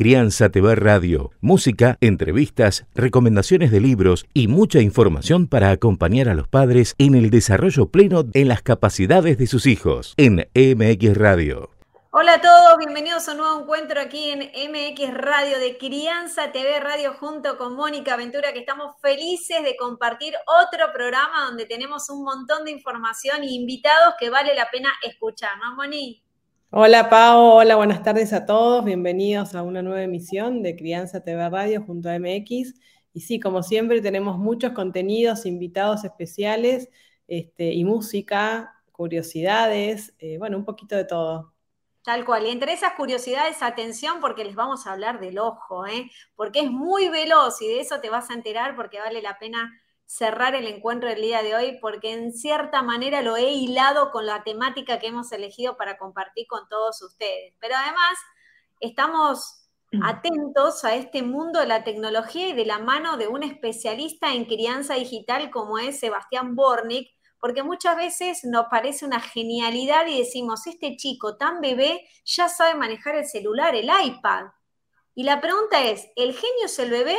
Crianza TV Radio, música, entrevistas, recomendaciones de libros y mucha información para acompañar a los padres en el desarrollo pleno en las capacidades de sus hijos en MX Radio. Hola a todos, bienvenidos a un nuevo encuentro aquí en MX Radio de Crianza TV Radio junto con Mónica Ventura, que estamos felices de compartir otro programa donde tenemos un montón de información e invitados que vale la pena escuchar, ¿no, Moni? Hola Pau, hola, buenas tardes a todos, bienvenidos a una nueva emisión de Crianza TV Radio junto a MX. Y sí, como siempre tenemos muchos contenidos, invitados especiales este, y música, curiosidades, eh, bueno, un poquito de todo. Tal cual. Y entre esas curiosidades, atención porque les vamos a hablar del ojo, ¿eh? porque es muy veloz y de eso te vas a enterar porque vale la pena cerrar el encuentro del día de hoy porque en cierta manera lo he hilado con la temática que hemos elegido para compartir con todos ustedes. Pero además estamos mm. atentos a este mundo de la tecnología y de la mano de un especialista en crianza digital como es Sebastián Bornik, porque muchas veces nos parece una genialidad y decimos, este chico tan bebé ya sabe manejar el celular, el iPad. Y la pregunta es, ¿el genio es el bebé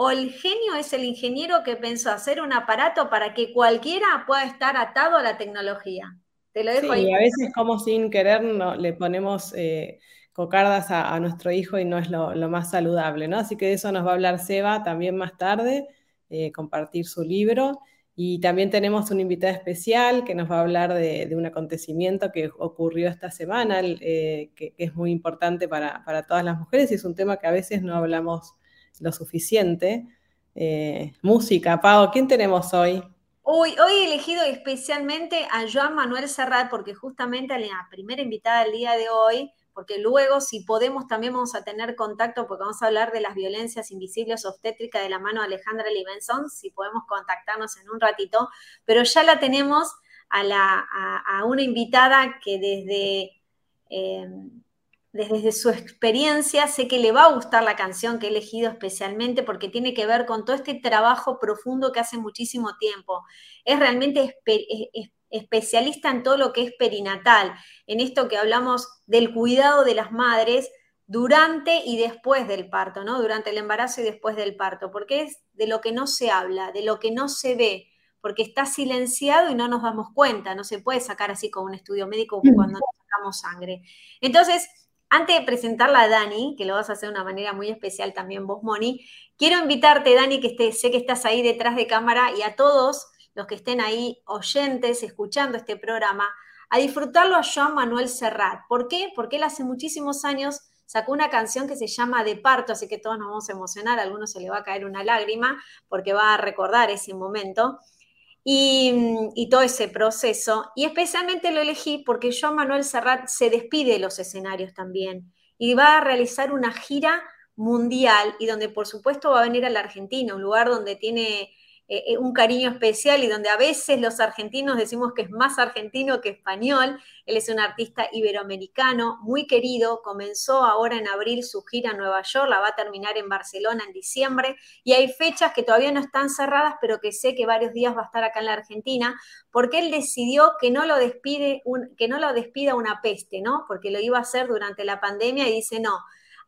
o el genio es el ingeniero que pensó hacer un aparato para que cualquiera pueda estar atado a la tecnología. Te lo dejo sí, a veces como sin querer no, le ponemos eh, cocardas a, nuestro hijo y no es lo, más saludable, ¿no? Así que de eso nos va a hablar Seba también más tarde, eh, compartir su libro. Y también tenemos un invitado especial que nos va a hablar de, un acontecimiento que ocurrió esta semana, eh, que, es muy importante para, para todas las mujeres y es un tema que a veces no hablamos lo suficiente. Eh, música, Pau, ¿quién tenemos hoy? Hoy, hoy he elegido especialmente a Joan Manuel Serrat porque justamente la primera invitada del día de hoy, porque luego si podemos también vamos a tener contacto porque vamos a hablar de las violencias invisibles obstétricas de la mano de Alejandra Livenson, si podemos contactarnos en un ratito, pero ya la tenemos a, la, a, una invitada que desde... Eh, desde su experiencia, sé que le va a gustar la canción que he elegido especialmente porque tiene que ver con todo este trabajo profundo que hace muchísimo tiempo. Es realmente especialista en todo lo que es perinatal, en esto que hablamos del cuidado de las madres durante y después del parto, ¿no? Durante el embarazo y después del parto, porque es de lo que no se habla, de lo que no se ve, porque está silenciado y no nos damos cuenta, no se puede sacar así con un estudio médico cuando sacamos sangre. Entonces, antes de presentarla a Dani, que lo vas a hacer de una manera muy especial también vos, Moni, quiero invitarte, Dani, que sé que estás ahí detrás de cámara, y a todos los que estén ahí oyentes, escuchando este programa, a disfrutarlo a Joan Manuel Serrat. ¿Por qué? Porque él hace muchísimos años sacó una canción que se llama De Parto, así que todos nos vamos a emocionar, a algunos se le va a caer una lágrima porque va a recordar ese momento y, todo ese proceso. Y especialmente lo elegí porque Joan Manuel Serrat se despide de los escenarios también y va a realizar una gira mundial y donde por supuesto va a venir a la Argentina, un lugar donde tiene eh, eh, un cariño especial y donde a veces los argentinos decimos que es más argentino que español. Él es un artista iberoamericano muy querido, comenzó ahora en abril su gira en Nueva York, la va a terminar en Barcelona en diciembre y hay fechas que todavía no están cerradas, pero que sé que varios días va a estar acá en la Argentina, porque él decidió que no lo, despide que no lo despida una peste, ¿no? Porque lo iba a hacer durante la pandemia y dice, no,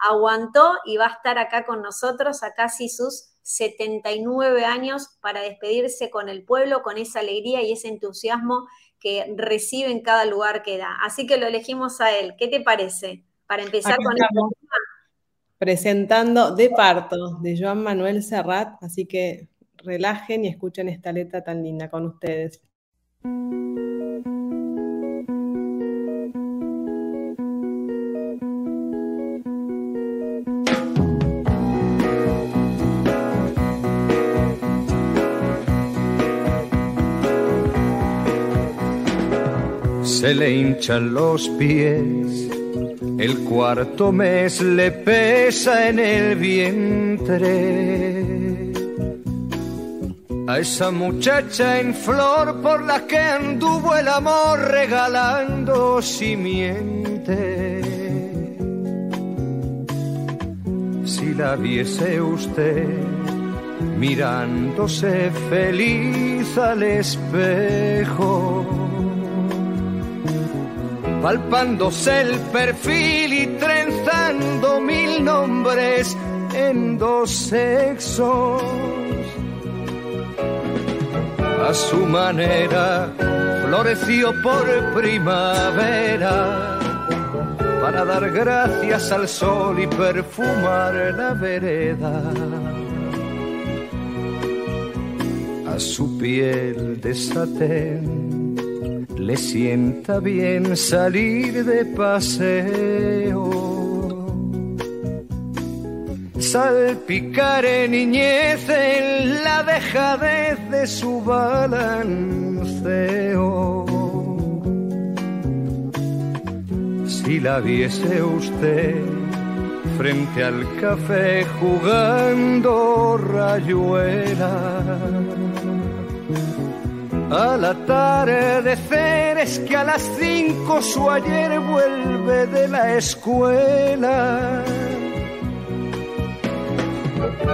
aguantó y va a estar acá con nosotros a casi sus 79 años para despedirse con el pueblo, con esa alegría y ese entusiasmo que recibe en cada lugar que da. Así que lo elegimos a él. ¿Qué te parece? Para empezar con el tema. Presentando De Parto, de Joan Manuel Serrat, así que relajen y escuchen esta letra tan linda con ustedes. Se le hinchan los pies, el cuarto mes le pesa en el vientre. A esa muchacha en flor por la que anduvo el amor regalando simiente. Si la viese usted mirándose feliz al espejo palpándose el perfil y trenzando mil nombres en dos sexos. A su manera floreció por primavera para dar gracias al sol y perfumar la vereda. A su piel de satén le sienta bien salir de paseo salpicar en niñez en la dejadez de su balanceo. Si la viese usted frente al café jugando rayuela. Al atardecer es que a las cinco su ayer vuelve de la escuela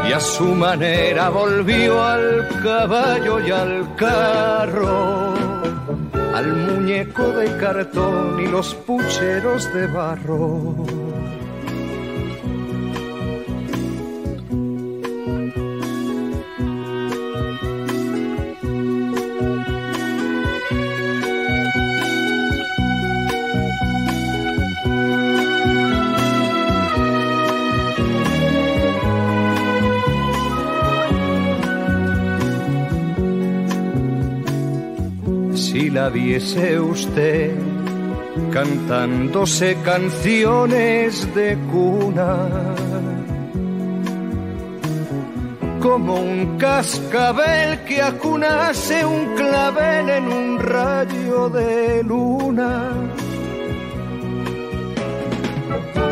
y a su manera volvió al caballo y al carro, al muñeco de cartón y los pucheros de barro. Viese usted cantándose canciones de cuna. Como un cascabel que acunase un clavel en un rayo de luna.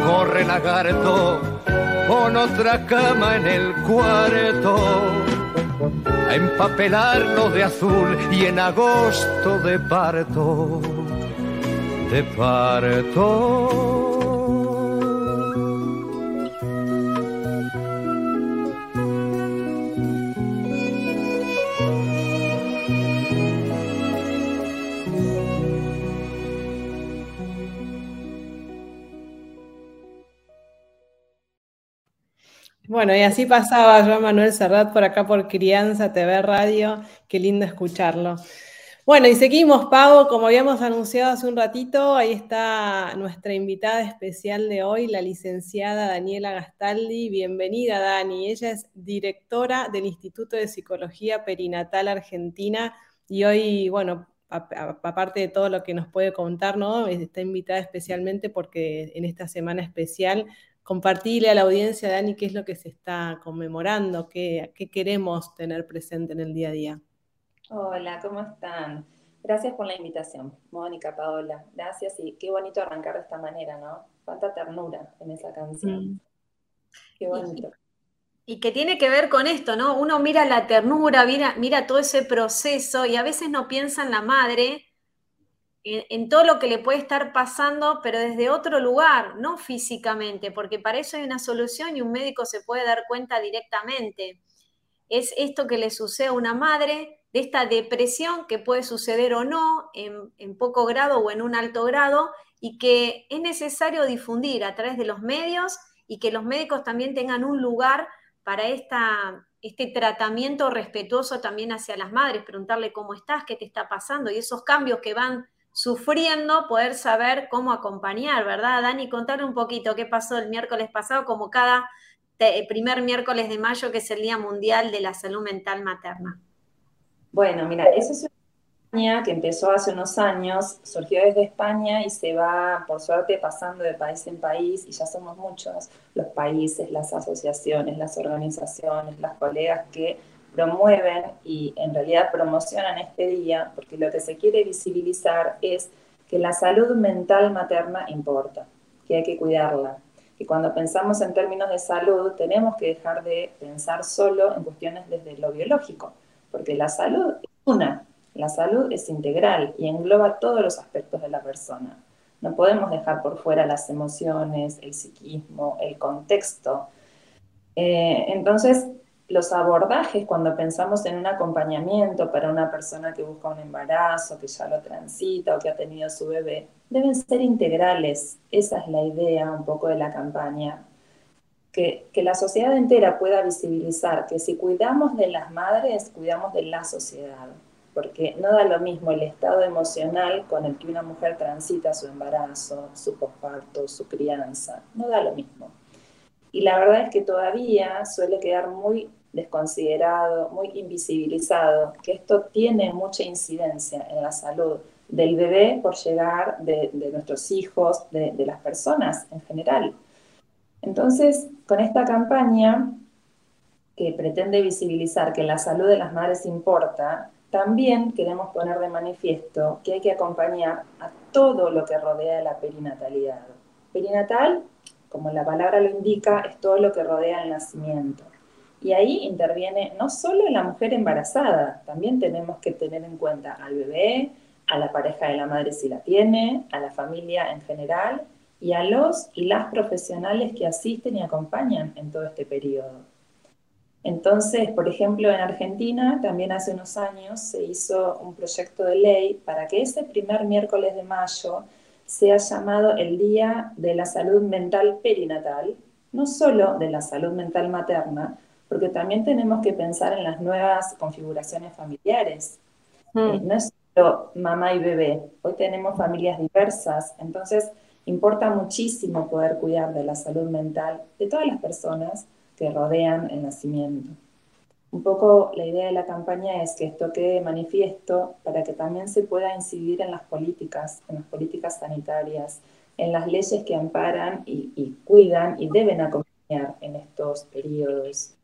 Corre lagarto con otra cama en el cuarto a empapelarlo de azul y en agosto de parto, de parto. Bueno, y así pasaba yo, Manuel Serrat, por acá por Crianza TV Radio. Qué lindo escucharlo. Bueno, y seguimos, Pau, como habíamos anunciado hace un ratito, ahí está nuestra invitada especial de hoy, la licenciada Daniela Gastaldi. Bienvenida, Dani. Ella es directora del Instituto de Psicología Perinatal Argentina y hoy, bueno, aparte de todo lo que nos puede contar, ¿no? Está invitada especialmente porque en esta semana especial compartirle a la audiencia, Dani, qué es lo que se está conmemorando, qué, qué queremos tener presente en el día a día. Hola, ¿cómo están? Gracias por la invitación, Mónica, Paola. Gracias y qué bonito arrancar de esta manera, ¿no? Cuánta ternura en esa canción. Mm. Qué bonito. Y, que tiene que ver con esto, ¿no? Uno mira la ternura, mira, mira todo ese proceso y a veces no piensa en la madre en, todo lo que le puede estar pasando, pero desde otro lugar, no físicamente, porque para eso hay una solución y un médico se puede dar cuenta directamente. Es esto que le sucede a una madre, de esta depresión que puede suceder o no, en, en poco grado o en un alto grado, y que es necesario difundir a través de los medios y que los médicos también tengan un lugar para esta, este tratamiento respetuoso también hacia las madres, preguntarle cómo estás, qué te está pasando y esos cambios que van sufriendo, poder saber cómo acompañar, ¿verdad? Dani, contar un poquito qué pasó el miércoles pasado, como cada primer miércoles de mayo, que es el Día Mundial de la Salud Mental Materna. Bueno, mira, eso es una que empezó hace unos años, surgió desde España y se va, por suerte, pasando de país en país, y ya somos muchos los países, las asociaciones, las organizaciones, las colegas que promueven y en realidad promocionan este día, porque lo que se quiere visibilizar es que la salud mental materna importa, que hay que cuidarla, que cuando pensamos en términos de salud tenemos que dejar de pensar solo en cuestiones desde lo biológico, porque la salud es una, la salud es integral y engloba todos los aspectos de la persona. No podemos dejar por fuera las emociones, el psiquismo, el contexto. Eh, entonces, los abordajes cuando pensamos en un acompañamiento para una persona que busca un embarazo, que ya lo transita o que ha tenido su bebé, deben ser integrales. Esa es la idea un poco de la campaña. que, que, la sociedad entera pueda visibilizar que si cuidamos de las madres, cuidamos de la sociedad, porque no da lo mismo el estado emocional con el que una mujer transita su embarazo, su posparto, su crianza, no da lo mismo. Y la verdad es que todavía suele quedar muy desconsiderado, muy invisibilizado, que esto tiene mucha incidencia en la salud del bebé por llegar de, nuestros hijos, de, de, las personas en general. Entonces, con esta campaña que pretende visibilizar que la salud de las madres importa, también queremos poner de manifiesto que hay que acompañar a todo lo que rodea la perinatalidad. Perinatal, como la palabra lo indica, es todo lo que rodea el nacimiento. Y ahí interviene no solo la mujer embarazada, también tenemos que tener en cuenta al bebé, a la pareja de la madre si la tiene, a la familia en general y a los y las profesionales que asisten y acompañan en todo este periodo. Entonces, por ejemplo, en Argentina también hace unos años se hizo un proyecto de ley para que ese primer miércoles de mayo sea llamado el Día de la Salud Mental Perinatal, no solo de la salud mental materna, porque también tenemos que pensar en las nuevas configuraciones familiares. Mm. Eh, no es solo mamá y bebé, hoy tenemos familias diversas, entonces importa muchísimo poder cuidar de la salud mental de todas las personas que rodean el nacimiento. Un poco la idea de la campaña es que esto quede manifiesto para que también se pueda incidir en las políticas, en las políticas sanitarias, en las leyes que amparan y, cuidan y deben acompañar en estos periodos.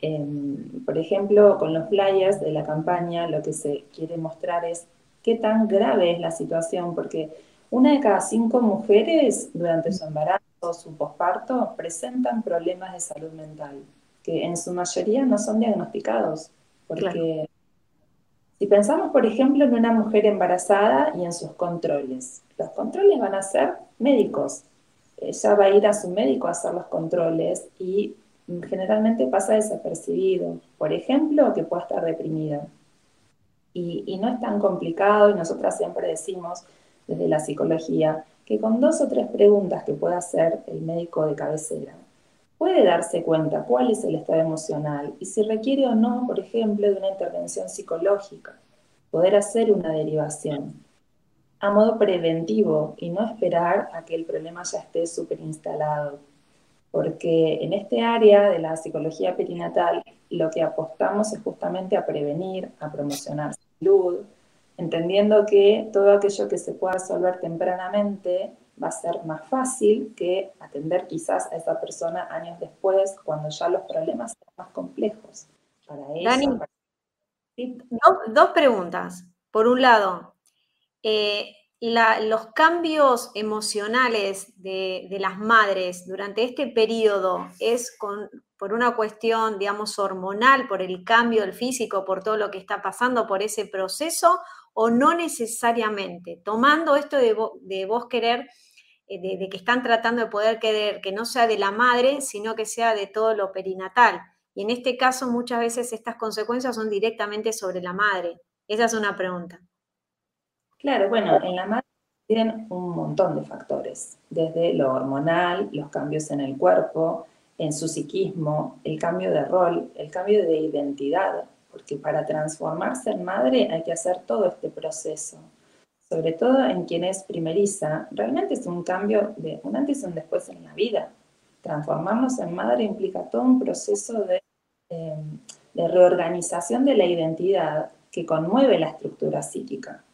Em, por ejemplo, con los flyers de la campaña lo que se quiere mostrar es qué tan grave es la situación, porque una de cada cinco mujeres durante su embarazo o su posparto presentan problemas de salud mental, que en su mayoría no son diagnosticados. Porque si pensamos, por ejemplo, en una mujer embarazada y en sus controles, los controles van a ser médicos. Ella va a ir a su médico a hacer los controles y generalmente pasa desapercibido. Por ejemplo, que pueda estar deprimida. Y, no es tan complicado y nosotras siempre decimos desde la psicología que con dos o tres preguntas que pueda hacer el médico de cabecera, puede darse cuenta cuál es el estado emocional y si requiere o no, por ejemplo, de una intervención psicológica, poder hacer una derivación a modo preventivo y no esperar a que el problema ya esté súper instalado. Porque en este área de la psicología perinatal lo que apostamos es justamente a prevenir, a promocionar salud, entendiendo que todo aquello que se pueda resolver tempranamente va a ser más fácil que atender quizás a esa persona años después, cuando ya los problemas son más complejos. Para Dani, dos, preguntas. Por un lado, eh, los cambios emocionales de, las madres durante este periodo es por una cuestión, digamos, hormonal, por el cambio del físico, por todo lo que está pasando, por ese proceso, o no necesariamente, tomando esto de, vos querer, eh, de, que están tratando de poder querer que no sea de la madre, sino que sea de todo lo perinatal. Y en este caso muchas veces estas consecuencias son directamente sobre la madre. Esa es una pregunta. Claro, bueno, en la madre tienen un montón de factores, desde lo hormonal, los cambios en el cuerpo, en su psiquismo, el cambio de rol, el cambio de identidad, porque para transformarse en madre hay que hacer todo este proceso. Sobre todo en quien es primeriza, realmente es un cambio de un antes y un después en la vida. Transformarnos en madre implica todo un proceso de, de reorganización de la identidad que conmueve la estructura psíquica.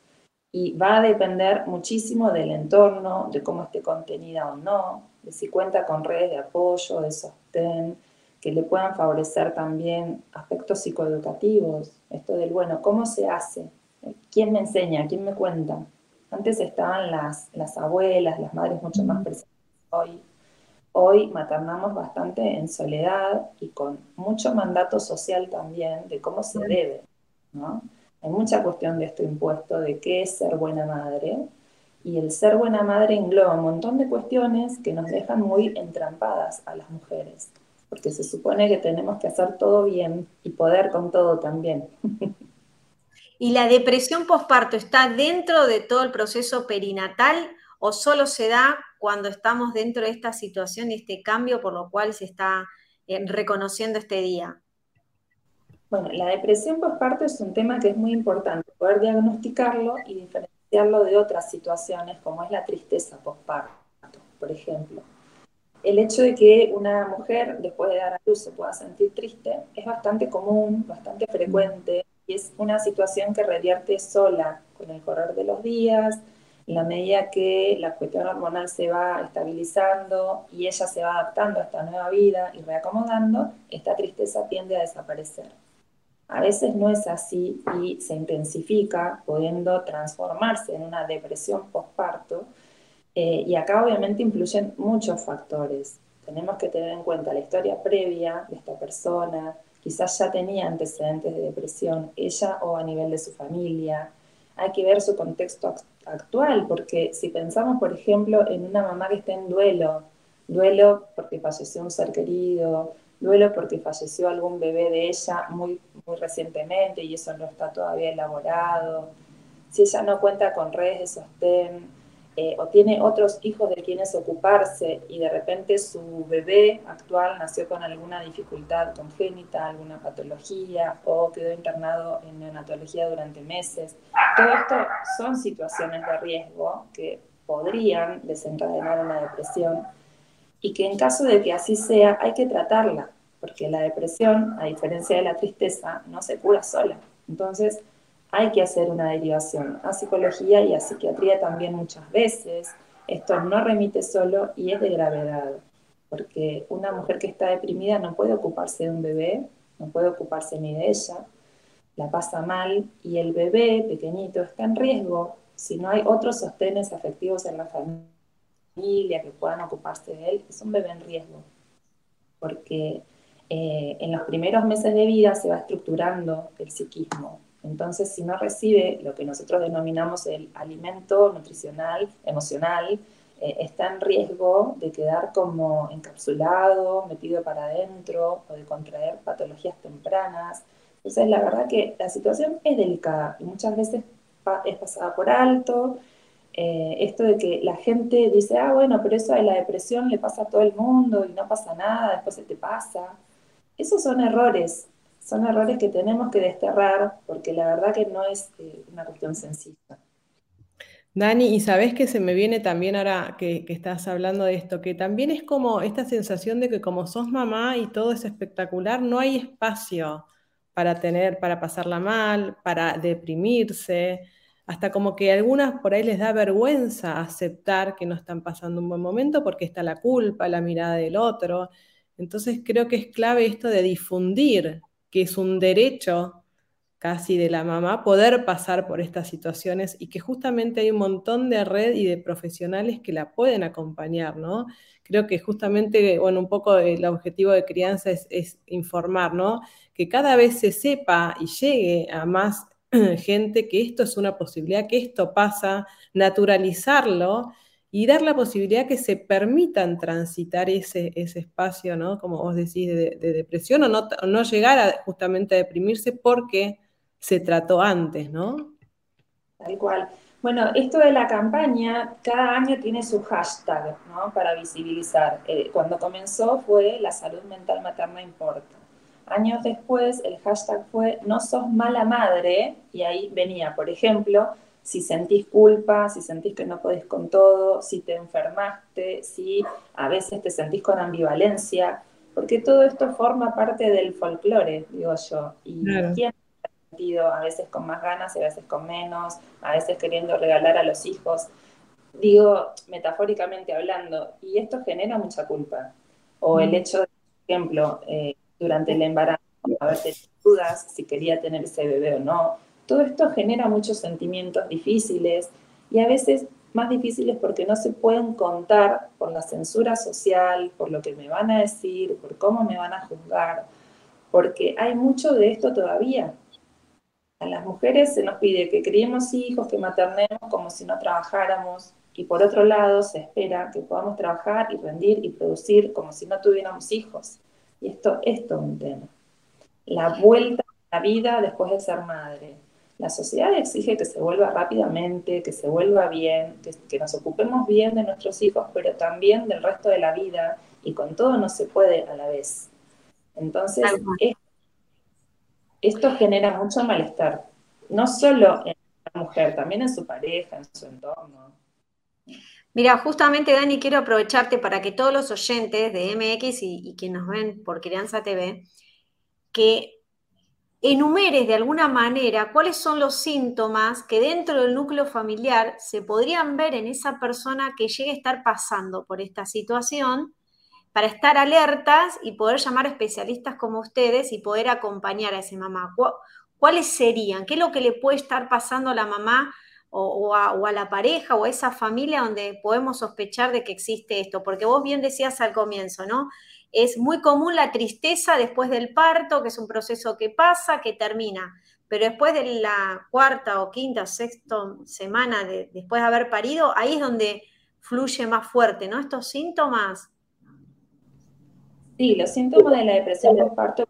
Y va a depender muchísimo del entorno, de cómo esté contenida o no, de si cuenta con redes de apoyo, de sostén, que le puedan favorecer también aspectos psicoeducativos, esto del, bueno, ¿cómo se hace? ¿Quién me enseña? ¿Quién me cuenta? Antes estaban las, las abuelas, las madres mucho más presentes. Hoy, hoy maternamos bastante en soledad y con mucho mandato social también de cómo se debe. ¿no? Hay mucha cuestión de esto impuesto de qué es ser buena madre. Y el ser buena madre engloba un montón de cuestiones que nos dejan muy entrampadas a las mujeres porque se supone que tenemos que hacer todo bien y poder con todo también. ¿Y la depresión postparto está dentro de todo el proceso perinatal o solo se da cuando estamos dentro de esta situación y este cambio por lo cual se está eh, reconociendo este día? Bueno, la depresión postparto es un tema que es muy importante, poder diagnosticarlo y diferenciarlo de otras situaciones como es la tristeza postparto, por ejemplo. El hecho de que una mujer después de dar a luz se pueda sentir triste es bastante común, bastante frecuente y es una situación que revierte sola con el correr de los días, en la medida que la cuestión hormonal se va estabilizando y ella se va adaptando a esta nueva vida y reacomodando, esta tristeza tiende a desaparecer. A veces no es así y se intensifica, pudiendo transformarse en una depresión postparto. Eh, y acá obviamente influyen muchos factores. Tenemos que tener en cuenta la historia previa de esta persona, quizás ya tenía antecedentes de depresión, ella o a nivel de su familia. Hay que ver su contexto actual, porque si pensamos, por ejemplo, en una mamá que está en duelo, duelo porque falleció un ser querido, duelo porque falleció algún bebé de ella muy, muy recientemente y eso no está todavía elaborado, si ella no cuenta con redes de sostén eh, o tiene otros hijos de quienes ocuparse y de repente su bebé actual nació con alguna dificultad congénita, alguna patología o quedó internado en neonatología durante meses, todo esto son situaciones de riesgo que podrían desencadenar una depresión y que en caso de que así sea hay que tratarla, porque la depresión, a diferencia de la tristeza, no se cura sola. Entonces hay que hacer una derivación a psicología y a psiquiatría también muchas veces. Esto no remite solo y es de gravedad, porque una mujer que está deprimida no puede ocuparse de un bebé, no puede ocuparse ni de ella, la pasa mal y el bebé pequeñito está en riesgo si no hay otros sostenes afectivos en la familia que puedan ocuparse de él, es un bebé en riesgo, porque eh, en los primeros meses de vida se va estructurando el psiquismo. Entonces, si no recibe lo que nosotros denominamos el alimento nutricional, emocional, eh, está en riesgo de quedar como encapsulado, metido para adentro o de contraer patologías tempranas. Entonces, la verdad que la situación es delicada y muchas veces es pasada por alto eh, esto de que la gente dice, ah, bueno, pero eso de la depresión le pasa a todo el mundo y no pasa nada, después se te pasa. Esos son errores, son errores que tenemos que desterrar porque la verdad que no es eh, una cuestión sencilla. Dani, y sabes que se me viene también ahora que, estás hablando de esto, que también es como esta sensación de que como sos mamá y todo es espectacular, no hay espacio para tener, para pasarla mal, para deprimirse hasta como que algunas por ahí les da vergüenza aceptar que no están pasando un buen momento porque está la culpa, la mirada del otro. Entonces creo que es clave esto de difundir, que es un derecho casi de la mamá poder pasar por estas situaciones y que justamente hay un montón de red y de profesionales que la pueden acompañar, ¿no? Creo que justamente, bueno, un poco el objetivo de crianza es, es informar, ¿no? Que cada vez se sepa y llegue a más gente que esto es una posibilidad, que esto pasa, naturalizarlo y dar la posibilidad que se permitan transitar ese, ese espacio, ¿no? Como vos decís, de, depresión o no, no, llegar a justamente a deprimirse porque se trató antes, ¿no? Tal cual. Bueno, esto de la campaña, cada año tiene su hashtag, ¿no? Para visibilizar. Eh, cuando comenzó fue la salud mental materna importa. Años después, el hashtag fue no sos mala madre, y ahí venía, por ejemplo, si sentís culpa, si sentís que no podés con todo, si te enfermaste, si a veces te sentís con ambivalencia, porque todo esto forma parte del folclore, digo yo. Y quién ha sentido a veces con más ganas y a veces con menos, a veces queriendo regalar a los hijos, digo metafóricamente hablando, y esto genera mucha culpa. O el mm. hecho de, por ejemplo, eh, durante el embarazo, a veces dudas si quería tener ese bebé o no. Todo esto genera muchos sentimientos difíciles y a veces más difíciles porque no se pueden contar por la censura social, por lo que me van a decir, por cómo me van a juzgar, porque hay mucho de esto todavía. A las mujeres se nos pide que criemos hijos, que maternemos como si no trabajáramos, y por otro lado se espera que podamos trabajar y rendir y producir como si no tuviéramos hijos. Y esto es todo un tema. La vuelta a la vida después de ser madre. La sociedad exige que se vuelva rápidamente, que se vuelva bien, que, nos ocupemos bien de nuestros hijos, pero también del resto de la vida, y con todo no se puede a la vez. Entonces, esto genera mucho malestar, no solo en la mujer, también en su pareja, en su entorno. Mira, justamente Dani, quiero aprovecharte para que todos los oyentes de MX y, y que nos ven por Crianza TV, que enumeres de alguna manera cuáles son los síntomas que dentro del núcleo familiar se podrían ver en esa persona que llegue a estar pasando por esta situación para estar alertas y poder llamar a especialistas como ustedes y poder acompañar a ese mamá. ¿Cuáles serían? ¿Qué es lo que le puede estar pasando a la mamá o, a, o, a, la pareja o a esa familia donde podemos sospechar de que existe esto? Porque vos bien decías al comienzo, ¿no? Es muy común la tristeza después del parto, que es un proceso que pasa, que termina. Pero después de la cuarta o quinta sexta semana de, después de haber parido, ahí es donde fluye más fuerte, ¿no? Estos síntomas. Sí, los síntomas de la depresión del parto,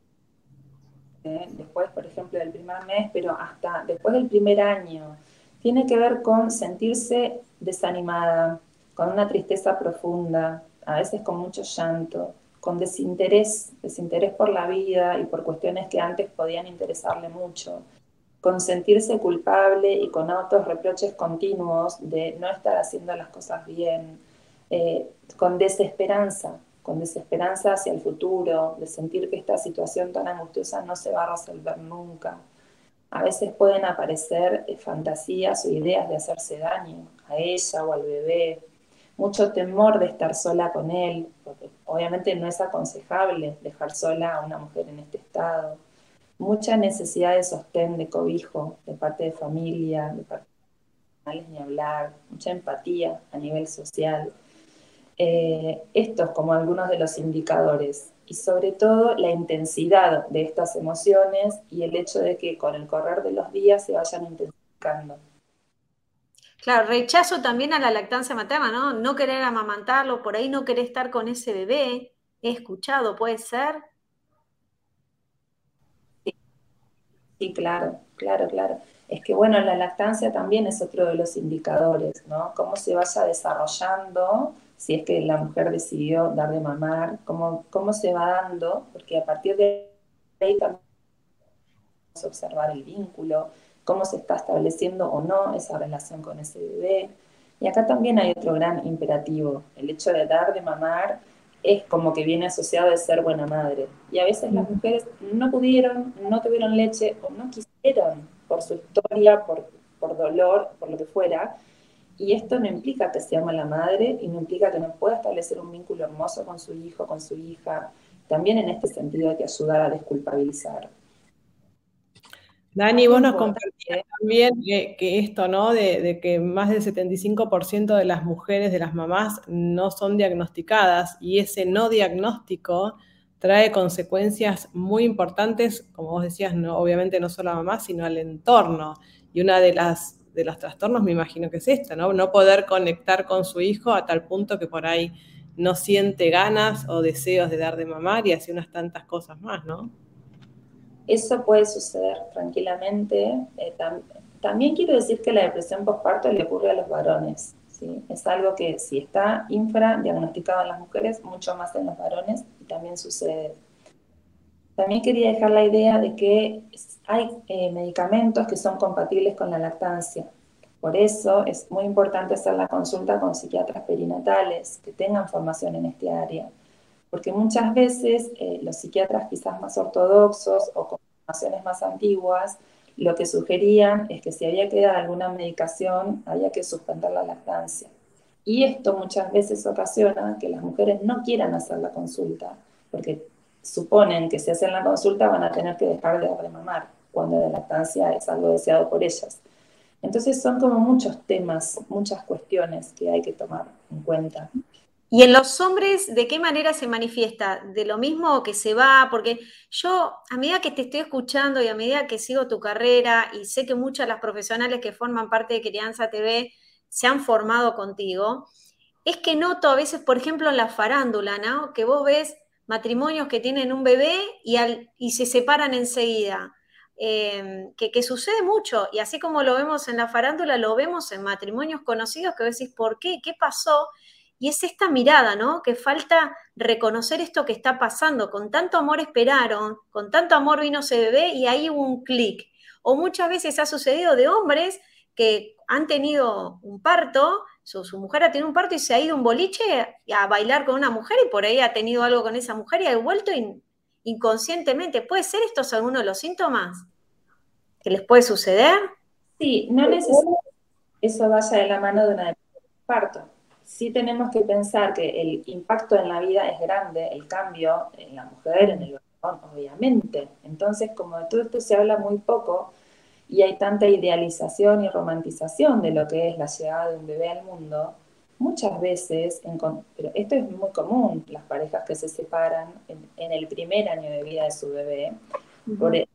eh, después, por ejemplo, del primer mes, pero hasta después del primer año, tiene que ver con sentirse desanimada, con una tristeza profunda, a veces con mucho llanto, con desinterés, desinterés por la vida y por cuestiones que antes podían interesarle mucho, con sentirse culpable y con autos reproches continuos de no estar haciendo las cosas bien, eh, con desesperanza, con desesperanza hacia el futuro, de sentir que esta situación tan angustiosa no se va a resolver nunca. A veces pueden aparecer eh, fantasías o ideas de hacerse daño a ella o al bebé, mucho temor de estar sola con él, porque obviamente no es aconsejable dejar sola a una mujer en este estado, mucha necesidad de sostén, de cobijo, de parte de familia, de parte de ni hablar, mucha empatía a nivel social. Eh, estos como algunos de los indicadores y sobre todo la intensidad de estas emociones y el hecho de que con el correr de los días se vayan intensificando. Claro, rechazo también a la lactancia materna, ¿no? No querer amamantarlo, por ahí no querer estar con ese bebé. He escuchado, ¿puede ser? Sí, claro, claro, claro. Es que bueno, la lactancia también es otro de los indicadores, ¿no? Cómo se vaya desarrollando, si es que la mujer decidió dar de mamar, cómo, cómo se va dando, porque a partir de ahí también vamos observar el vínculo, cómo se está estableciendo o no esa relación con ese bebé. Y acá también hay otro gran imperativo, el hecho de dar de mamar es como que viene asociado de ser buena madre. Y a veces las mujeres no pudieron, no tuvieron leche o no quisieron por su historia, por, por dolor, por lo que fuera. Y esto no implica que sea mala madre y no implica que no pueda establecer un vínculo hermoso con su hijo, con su hija. También en este sentido hay que ayudar a desculpabilizar. Dani, vos nos compartías también que, esto, ¿no? De, que más del 75% de las mujeres, de las mamás, no son diagnosticadas y ese no diagnóstico trae consecuencias muy importantes, como vos decías, no, obviamente no solo a mamá, sino al entorno. Y una de las de los trastornos me imagino que es esta, ¿no? No poder conectar con su hijo a tal punto que por ahí no siente ganas o deseos de dar de mamar y así unas tantas cosas más, ¿no? Eso puede suceder tranquilamente. Eh, también quiero decir que la depresión postparto le ocurre a los varones. Es algo que si está infradiagnosticado en las mujeres, mucho más en los varones y también sucede. También quería dejar la idea de que hay eh, medicamentos que son compatibles con la lactancia. Por eso es muy importante hacer la consulta con psiquiatras perinatales que tengan formación en este área porque muchas veces eh, los psiquiatras quizás más ortodoxos o con formaciones más antiguas, lo que sugerían es que si había que dar alguna medicación, había que suspender la lactancia. Y esto muchas veces ocasiona que las mujeres no quieran hacer la consulta, porque suponen que si hacen la consulta van a tener que dejar de dar mamar, cuando la lactancia es algo deseado por ellas. Entonces son como muchos temas, muchas cuestiones que hay que tomar en cuenta. ¿Y en los hombres de qué manera se manifiesta? ¿De lo mismo que se va? Porque yo, a medida que te estoy escuchando y a medida que sigo tu carrera y sé que muchas de las profesionales que forman parte de Crianza TV se han formado contigo, es que noto a veces, por ejemplo, en la farándula, ¿no? Que vos ves matrimonios que tienen un bebé y, se separan enseguida. em, que, sucede mucho, y así como lo vemos en la farándula, lo vemos en matrimonios conocidos que decís, ¿por qué? ¿Qué pasó? Y es esta mirada, ¿no? Que falta reconocer esto que está pasando. Con tanto amor esperaron, con tanto amor vino ese bebé y ahí hubo un clic. O muchas veces ha sucedido de hombres que han tenido un parto, su, mujer ha tenido un parto y se ha ido un boliche a bailar con una mujer y por ahí ha tenido algo con esa mujer y ha vuelto inconscientemente. ¿Puede ser estos algunos de los síntomas que les puede suceder? Sí, no necesariamente eso vaya de la mano de una parto. Sí tenemos que pensar que el impacto en la vida es grande, el cambio en la mujer, en el varón, obviamente. Entonces, como de todo esto se habla muy poco, y hay tanta idealización y romantización de lo que es la llegada de un bebé al mundo, muchas veces, pero esto es muy común, las parejas que se separan en, el primer año de vida de su bebé, por el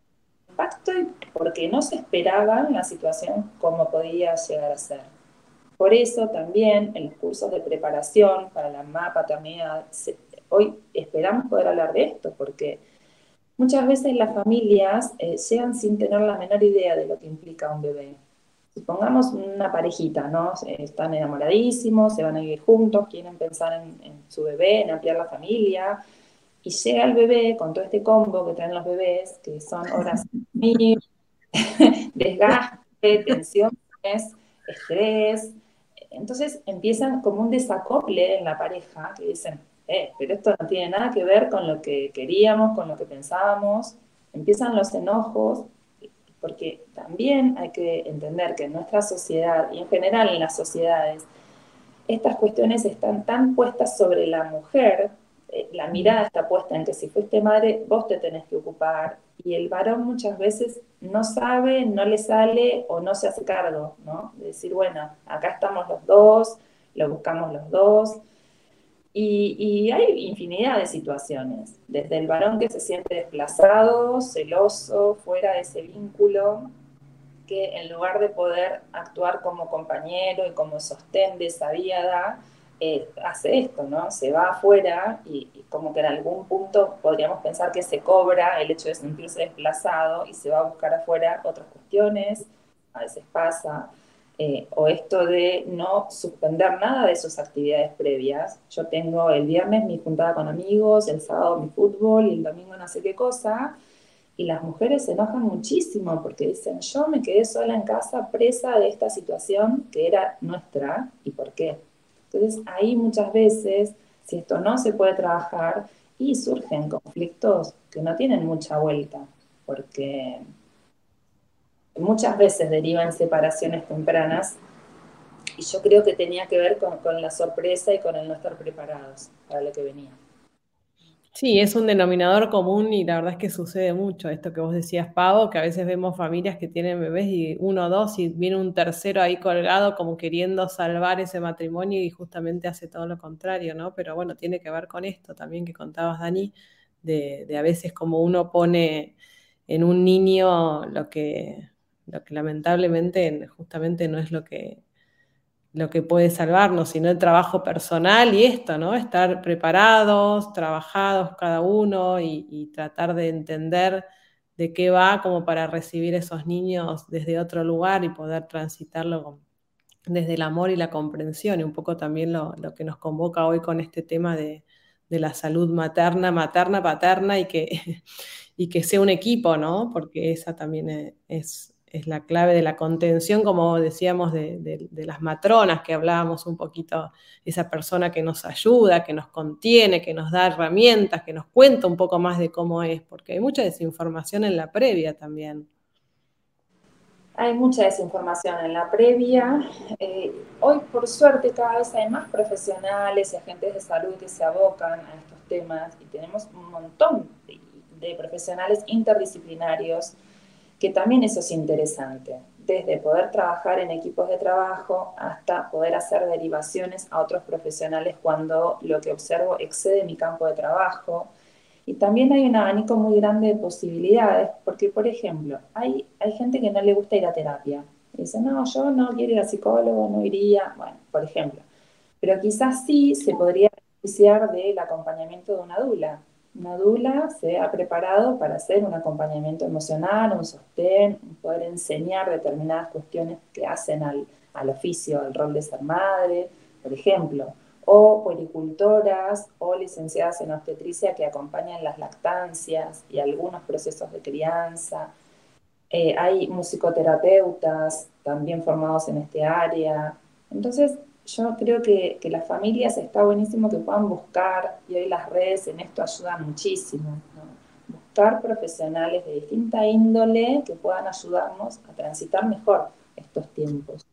impacto y porque no se esperaba la situación como podía llegar a ser. Por eso también en los cursos de preparación para la MAPA también, hoy esperamos poder hablar de esto, porque Muchas veces las familias eh, llegan sin tener la menor idea de lo que implica un bebé. Supongamos una parejita, ¿no? Están enamoradísimos, se van a vivir juntos, quieren pensar en, su bebé, en ampliar la familia, y llega el bebé con todo este combo que traen los bebés, que son horas de desgaste, tensiones, estrés. Entonces empiezan como un desacople en la pareja, que dicen, eh, pero esto no tiene nada que ver con lo que queríamos, con lo que pensábamos. Empiezan los enojos, porque también hay que entender que en nuestra sociedad y en general en las sociedades, estas cuestiones están tan puestas sobre la mujer, eh, la mirada está puesta en que si fuiste madre, vos te tenés que ocupar, y el varón muchas veces no sabe, no le sale o no se hace cargo, ¿no? De decir, bueno, acá estamos los dos, lo buscamos los dos, y, hay infinidad de situaciones, desde el varón que se siente desplazado, celoso, fuera de ese vínculo, que en lugar de poder actuar como compañero y como sostén de esa vida, eh, hace esto, ¿no? Se va afuera y, como que en algún punto podríamos pensar que se cobra el hecho de sentirse desplazado y se va a buscar afuera otras cuestiones, a veces pasa. Eh, o esto de no suspender nada de sus actividades previas. Yo tengo el viernes mi juntada con amigos, el sábado mi fútbol y el domingo no sé qué cosa, y las mujeres se enojan muchísimo porque dicen, yo me quedé sola en casa presa de esta situación que era nuestra, ¿y por qué? Entonces ahí muchas veces, si esto no se puede trabajar, y surgen conflictos que no tienen mucha vuelta, porque muchas veces deriva en separaciones tempranas y yo creo que tenía que ver con, la sorpresa y con el no estar preparados para lo que venía. Sí, es un denominador común y la verdad es que sucede mucho esto que vos decías, Pavo, que a veces vemos familias que tienen bebés y uno o dos y viene un tercero ahí colgado como queriendo salvar ese matrimonio y justamente hace todo lo contrario, ¿no? Pero bueno, tiene que ver con esto también que contabas, Dani, de, a veces como uno pone en un niño lo que, lo que lamentablemente justamente no es lo que, lo que puede salvarnos, sino el trabajo personal y esto, ¿no? Estar preparados, trabajados cada uno y, tratar de entender de qué va como para recibir esos niños desde otro lugar y poder transitarlo desde el amor y la comprensión y un poco también lo, que nos convoca hoy con este tema de, de la salud materna, materna, paterna y que, y que sea un equipo, ¿no? Porque esa también es, es la clave de la contención, como decíamos, de, las matronas que hablábamos un poquito, esa persona que nos ayuda, que nos contiene, que nos da herramientas, que nos cuenta un poco más de cómo es, porque hay mucha desinformación en la previa también. Hay mucha desinformación en la previa. Eh, hoy, por suerte, cada vez hay más profesionales y agentes de salud que se abocan a estos temas y tenemos un montón de profesionales interdisciplinarios que también eso es interesante, desde poder trabajar en equipos de trabajo hasta poder hacer derivaciones a otros profesionales cuando lo que observo excede mi campo de trabajo. Y también hay un abanico muy grande de posibilidades, porque, por ejemplo, hay, hay gente que no le gusta ir a terapia. dice, no, yo no quiero ir a psicólogo, no iría, bueno, por ejemplo. Pero quizás sí se podría beneficiar del acompañamiento de una dula Una dula se ha preparado para hacer un acompañamiento emocional, un sostén, poder enseñar determinadas cuestiones que hacen al, al oficio, al rol de ser madre, por ejemplo, o puericultoras o licenciadas en obstetricia que acompañan las lactancias y algunos procesos de crianza. Eh, hay musicoterapeutas también formados en este área. Entonces, yo creo que, que, las familias está buenísimo que puedan buscar, y hoy las redes en esto ayudan muchísimo, buscar profesionales de distinta índole que puedan ayudarnos a transitar mejor estos tiempos.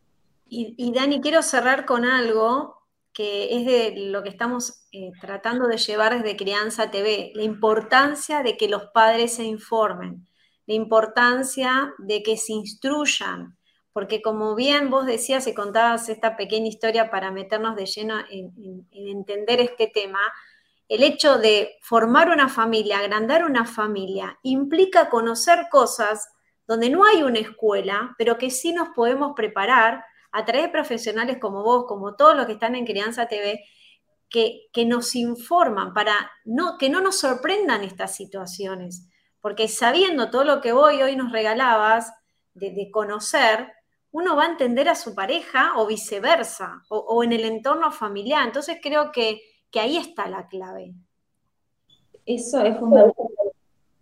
Y, Dani, quiero cerrar con algo que es de lo que estamos eh, tratando de llevar desde Crianza TV, la importancia de que los padres se informen, la importancia de que se instruyan, porque como bien vos decías y contabas esta pequeña historia para meternos de lleno en, entender este tema, el hecho de formar una familia, agrandar una familia, implica conocer cosas donde no hay una escuela, pero que sí nos podemos preparar a través de profesionales como vos, como todos los que están en Crianza TV, que, que nos informan para no, que no nos sorprendan estas situaciones. Porque sabiendo todo lo que vos hoy nos regalabas de conocer, uno va a entender a su pareja o viceversa, o, en el entorno familiar. Entonces creo que, ahí está la clave. Eso es fundamental.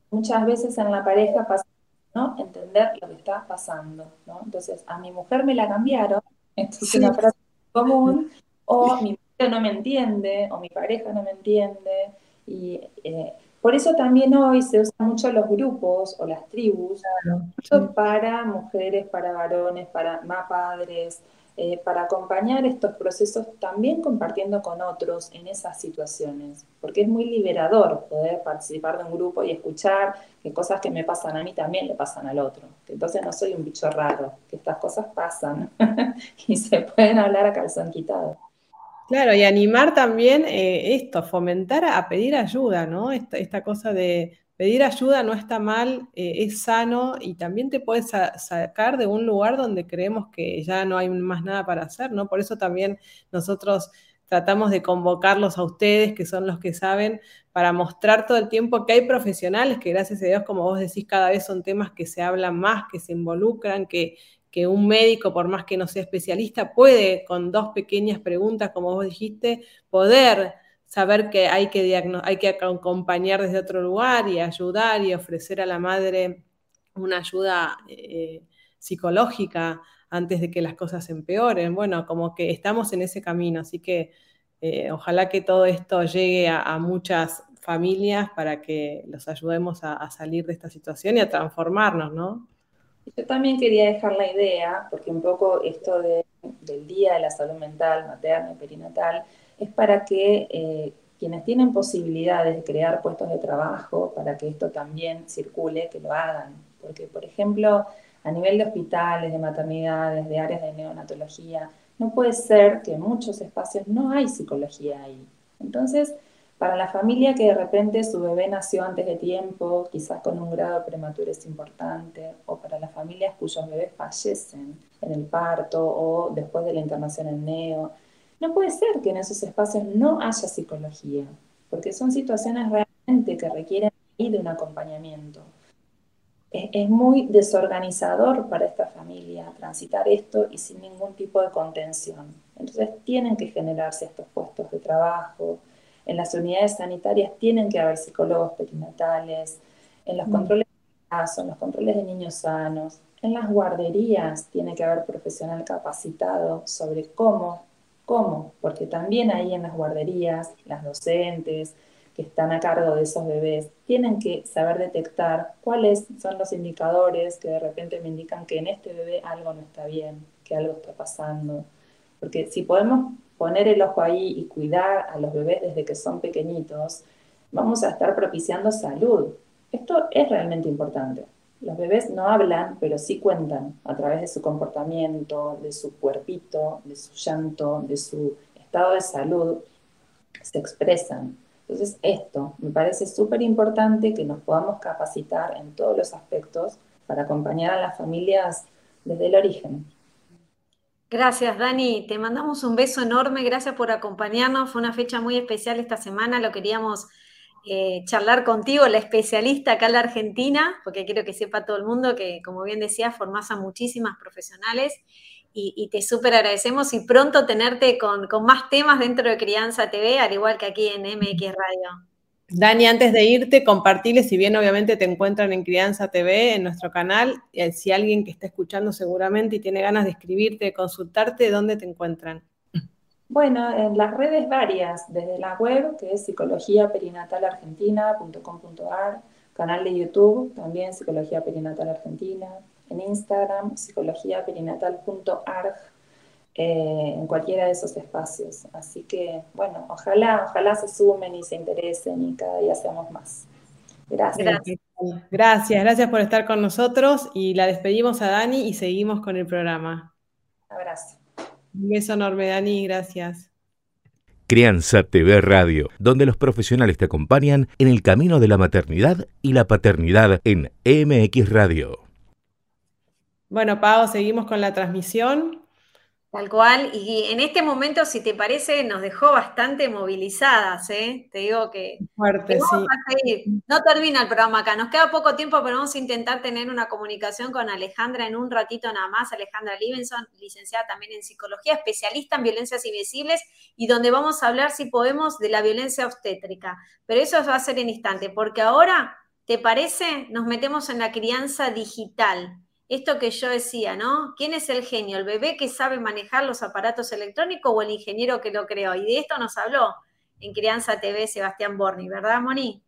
Muchas veces en la pareja pasa, ¿no? Entender lo que está pasando, ¿no? Entonces, a mi mujer me la cambiaron, esto es una frase común, o mi mujer no me entiende, o mi pareja no me entiende, y eh, por eso también hoy se usan mucho los grupos o las tribus para mujeres, para varones, para más padres, eh, para acompañar estos procesos también compartiendo con otros en esas situaciones, porque es muy liberador poder participar de un grupo y escuchar que cosas que me pasan a mí también le pasan al otro, que entonces no soy un bicho raro, que estas cosas pasan y se pueden hablar a calzón quitado. Claro, y animar también eh, esto, fomentar a, pedir ayuda, ¿no? Esta, cosa de pedir ayuda no está mal, eh, es sano y también te puedes sacar de un lugar donde creemos que ya no hay más nada para hacer, ¿no? Por eso también nosotros tratamos de convocarlos a ustedes, que son los que saben, para mostrar todo el tiempo que hay profesionales que gracias a Dios, como vos decís, cada vez son temas que se hablan más, que se involucran, que, que un médico, por más que no sea especialista, puede con dos pequeñas preguntas, como vos dijiste, poder saber que hay que, hay que acompañar desde otro lugar y ayudar y ofrecer a la madre una ayuda eh, psicológica antes de que las cosas empeoren. Bueno, como que estamos en ese camino, así que eh, ojalá que todo esto llegue a, muchas familias para que los ayudemos a, a, salir de esta situación y a transformarnos, ¿no? Yo también quería dejar la idea, porque un poco esto del Día de la Salud Mental Materna y Perinatal es para que eh, quienes tienen posibilidades de crear puestos de trabajo, para que esto también circule, que lo hagan. Porque, por ejemplo, a nivel de hospitales, de maternidades, de áreas de neonatología, no puede ser que en muchos espacios no hay psicología ahí. Entonces, para la familia que de repente su bebé nació antes de tiempo, quizás con un grado de prematurez importante, o para las familias cuyos bebés fallecen en el parto o después de la internación en neo, no puede ser que en esos espacios no haya psicología, porque son situaciones realmente que requieren de un acompañamiento. Es, es muy desorganizador para esta familia transitar esto y sin ningún tipo de contención. Entonces tienen que generarse estos puestos de trabajo, en las unidades sanitarias tienen que haber psicólogos perinatales, en los mm. controles de en los controles de niños sanos, en las guarderías tiene que haber profesional capacitado sobre cómo, cómo, porque también ahí en las guarderías, las docentes que están a cargo de esos bebés, tienen que saber detectar cuáles son los indicadores que de repente me indican que en este bebé algo no está bien, que algo está pasando. Porque si podemos poner el ojo ahí y cuidar a los bebés desde que son pequeñitos, vamos a estar propiciando salud. Esto es realmente importante. Los bebés no hablan, pero sí cuentan a través de su comportamiento, de su cuerpito, de su llanto, de su estado de salud, se expresan. Entonces, esto me parece súper importante que nos podamos capacitar en todos los aspectos para acompañar a las familias desde el origen. Gracias, Dani. Te mandamos un beso enorme. Gracias por acompañarnos. Fue una fecha muy especial esta semana. Lo queríamos eh, charlar contigo, la especialista acá en la Argentina, porque quiero que sepa todo el mundo que, como bien decía, formás a muchísimas profesionales y, te súper agradecemos y pronto tenerte con, con, más temas dentro de Crianza TV, al igual que aquí en MX Radio. Dani, antes de irte, compartirles, si bien obviamente te encuentran en Crianza TV, en nuestro canal, si alguien que está escuchando seguramente y tiene ganas de escribirte, de consultarte, ¿dónde te encuentran? Bueno, en las redes varias, desde la web, que es psicologiaperinatal.argentina.com.ar, canal de YouTube, también Psicología Perinatal Argentina, en Instagram, psicologiaperinatal.arg, eh, en cualquiera de esos espacios. Así que, bueno, ojalá, ojalá se sumen y se interesen y cada día seamos más. Gracias. Gracias, gracias, por estar con nosotros y la despedimos a Dani y seguimos con el programa. Un abrazo. Un beso enorme, Dani, gracias. Crianza TV Radio, donde los profesionales te acompañan en el camino de la maternidad y la paternidad en MX Radio. Bueno, Pau, seguimos con la transmisión. Tal cual, y en este momento, si te parece, nos dejó bastante movilizadas, ¿eh? Te digo que, Fuerte, sí. No termina el programa acá, nos queda poco tiempo, pero vamos a intentar tener una comunicación con Alejandra en un ratito nada más. Alejandra Livenson, licenciada también en psicología, especialista en violencias invisibles, y donde vamos a hablar, si podemos, de la violencia obstétrica. Pero eso va a ser en instante, porque ahora, ¿te parece? Nos metemos en la crianza digital esto que yo decía, ¿no? ¿Quién es el genio? ¿El bebé que sabe manejar los aparatos electrónicos o el ingeniero que lo creó? Y de esto nos habló en Crianza TV Sebastián Borni, ¿verdad, Moni?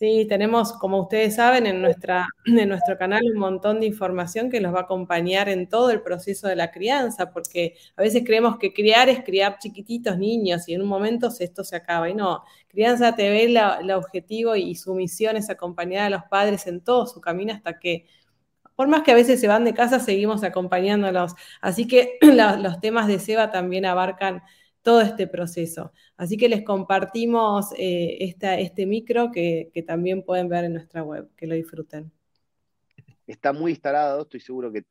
Sí, tenemos, como ustedes saben, en, nuestra, en nuestro canal un montón de información que los va a acompañar en todo el proceso de la crianza, porque a veces creemos que criar es criar chiquititos niños y en un momento esto se acaba. Y no, Crianza TV, el objetivo y su misión es acompañar a los padres en todo su camino hasta que por más que a veces se van de casa, seguimos acompañándolos. Así que los temas de SEBA también abarcan todo este proceso. Así que les compartimos eh, este micro que, también pueden ver en nuestra web. Que lo disfruten. Está muy instalado, estoy seguro que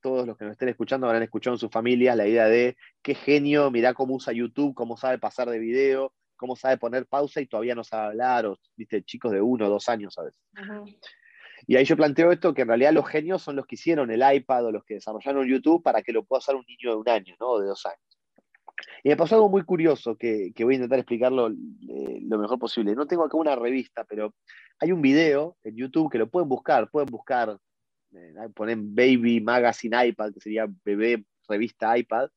todos los que nos estén escuchando habrán escuchado en su familia la idea de qué genio, mirá cómo usa YouTube, cómo sabe pasar de video, cómo sabe poner pausa y todavía no sabe hablar, o viste, chicos de uno o dos años a veces. Y ahí yo planteo esto, que en realidad los genios son los que hicieron el iPad o los que desarrollaron YouTube para que lo pueda usar un niño de un año, ¿no? de dos años. Y me pasó algo muy curioso que, voy a intentar explicarlo eh, lo mejor posible. No tengo acá una revista, pero hay un video en YouTube que lo pueden buscar, pueden buscar, eh, ponen Baby Magazine iPad, que sería bebé revista iPad,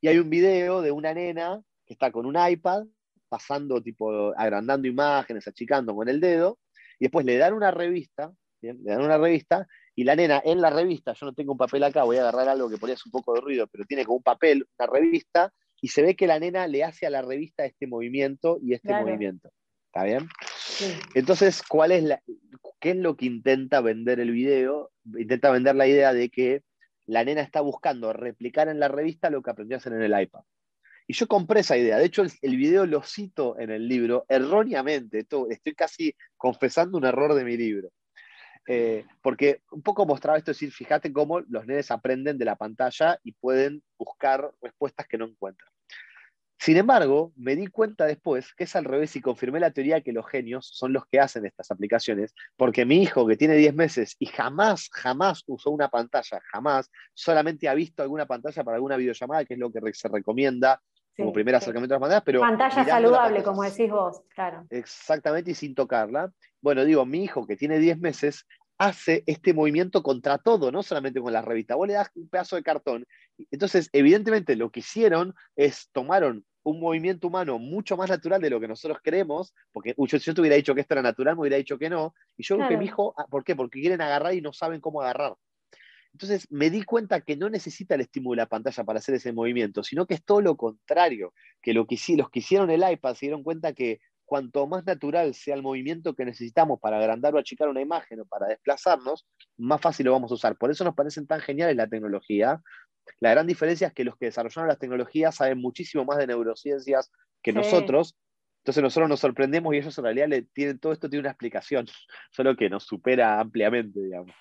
y hay un video de una nena que está con un iPad, pasando, tipo, agrandando imágenes, achicando con el dedo, y después le dan una revista le dan una revista y la nena en la revista, yo no tengo un papel acá, voy a agarrar algo que ponía un poco de ruido, pero tiene como un papel, una revista, y se ve que la nena le hace a la revista este movimiento y este movimiento. ¿Está bien? Entonces, ¿cuál es la, ¿qué es lo que intenta vender el video? Intenta vender la idea de que la nena está buscando replicar en la revista lo que aprendió a hacer en el iPad. Y yo compré esa idea. De hecho, el, video lo cito en el libro erróneamente. estoy casi confesando un error de mi libro. Eh, porque un poco mostraba esto, es decir, fíjate cómo los nenes aprenden de la pantalla y pueden buscar respuestas que no encuentran. Sin embargo, me di cuenta después que es al revés y confirmé la teoría que los genios son los que hacen estas aplicaciones, porque mi hijo que tiene 10 meses y jamás, jamás usó una pantalla, jamás, solamente ha visto alguna pantalla para alguna videollamada, que es lo que se recomienda como primer acercamiento a las pantallas, pero... Pantalla saludable, como decís vos, claro. Exactamente, y sin tocarla. Bueno, digo, mi hijo que tiene 10 meses hace este movimiento contra todo, no solamente con la revista. Vos le das un pedazo de cartón. Entonces, evidentemente, lo que hicieron es tomaron un movimiento humano mucho más natural de lo que nosotros creemos, porque si yo te hubiera dicho que esto era natural, me hubiera dicho que no. Y yo creo que mi hijo, ah, ¿por qué? Porque quieren agarrar y no saben cómo agarrar. Entonces me di cuenta que no necesita el estímulo de la pantalla para hacer ese movimiento, sino que es todo lo contrario, que, lo que los que hicieron el iPad se dieron cuenta que cuanto más natural sea el movimiento que necesitamos para agrandar o achicar una imagen o para desplazarnos, más fácil lo vamos a usar. Por eso nos parecen tan geniales la tecnología. La gran diferencia es que los que desarrollaron las tecnologías saben muchísimo más de neurociencias que nosotros. Entonces nosotros nos sorprendemos y ellos en realidad le tienen, todo esto tiene una explicación, solo que nos supera ampliamente, digamos.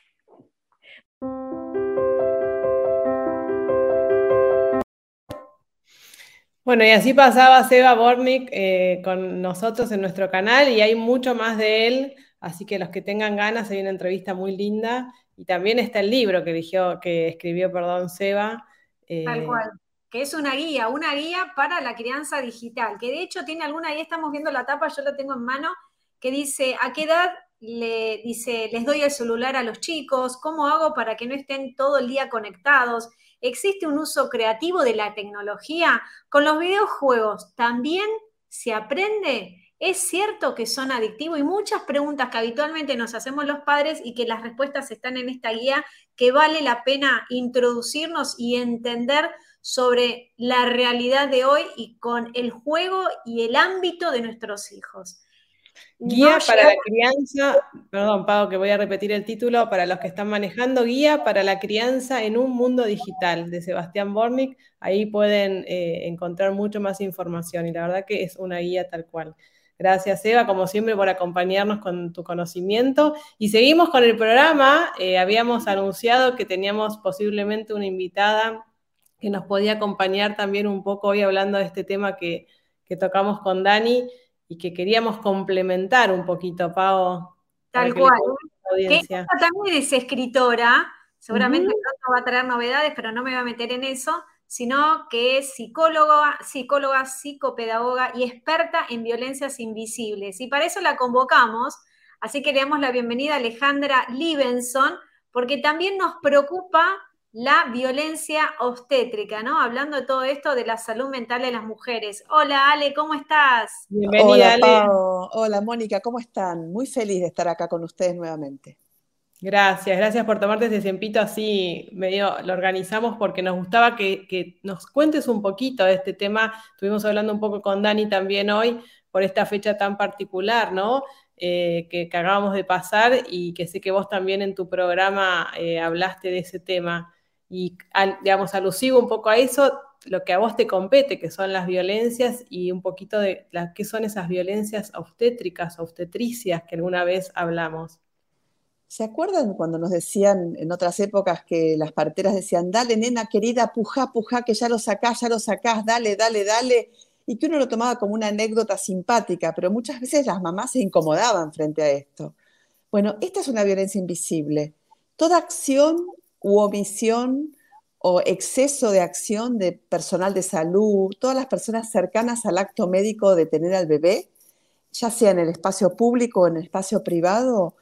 Bueno, y así pasaba Seba Bornik eh, con nosotros en nuestro canal y hay mucho más de él, así que los que tengan ganas, hay una entrevista muy linda y también está el libro que, eligió, que escribió, perdón, Seba. Eh, Tal cual, que es una guía, una guía para la crianza digital, que de hecho tiene alguna, ahí estamos viendo la tapa, yo la tengo en mano, que dice, ¿a qué edad le dice, les doy el celular a los chicos? ¿Cómo hago para que no estén todo el día conectados? Existe un uso creativo de la tecnología. Con los videojuegos también se aprende. Es cierto que son adictivos y muchas preguntas que habitualmente nos hacemos los padres y que las respuestas están en esta guía, que vale la pena introducirnos y entender sobre la realidad de hoy y con el juego y el ámbito de nuestros hijos. Guía para la crianza, perdón, Pau, que voy a repetir el título, para los que están manejando, Guía para la crianza en un mundo digital, de Sebastián Bornik. Ahí pueden eh, encontrar mucho más información y la verdad que es una guía tal cual. Gracias, Eva, como siempre, por acompañarnos con tu conocimiento. Y seguimos con el programa. Eh, habíamos anunciado que teníamos posiblemente una invitada que nos podía acompañar también un poco hoy hablando de este tema que, que tocamos con Dani y que queríamos complementar un poquito, Pau. Tal cual. Que también es escritora, seguramente pronto va a traer novedades, pero no me voy a meter en eso, sino que es psicóloga, psicóloga, psicopedagoga y experta en violencias invisibles. Y para eso la convocamos, así que le damos la bienvenida a Alejandra Libenson, porque también nos preocupa la violencia obstétrica, ¿no? Hablando de todo esto de la salud mental de las mujeres. Hola Ale, ¿cómo estás? Bienvenida Ale. Hola Mónica, ¿cómo están? Muy feliz de estar acá con ustedes nuevamente. Gracias, gracias por tomarte ese tiempito así, medio lo organizamos porque nos gustaba que, nos cuentes un poquito de este tema. Estuvimos hablando un poco con Dani también hoy por esta fecha tan particular, ¿no? Eh, que, acabamos de pasar y que sé que vos también en tu programa eh, hablaste de ese tema y, digamos, alusivo un poco a eso, lo que a vos te compete, que son las violencias y un poquito de qué son esas violencias obstétricas, obstetricias que alguna vez hablamos. ¿Se acuerdan cuando nos decían en otras épocas que las parteras decían, dale nena querida, puja, puja, que ya lo sacás, ya lo sacás, dale, dale, dale? Y que uno lo tomaba como una anécdota simpática, pero muchas veces las mamás se incomodaban frente a esto. Bueno, esta es una violencia invisible. Toda acción u omisión o exceso de acción de personal de salud, todas las personas cercanas al acto médico de tener al bebé, ya sea en el espacio público o en el espacio privado,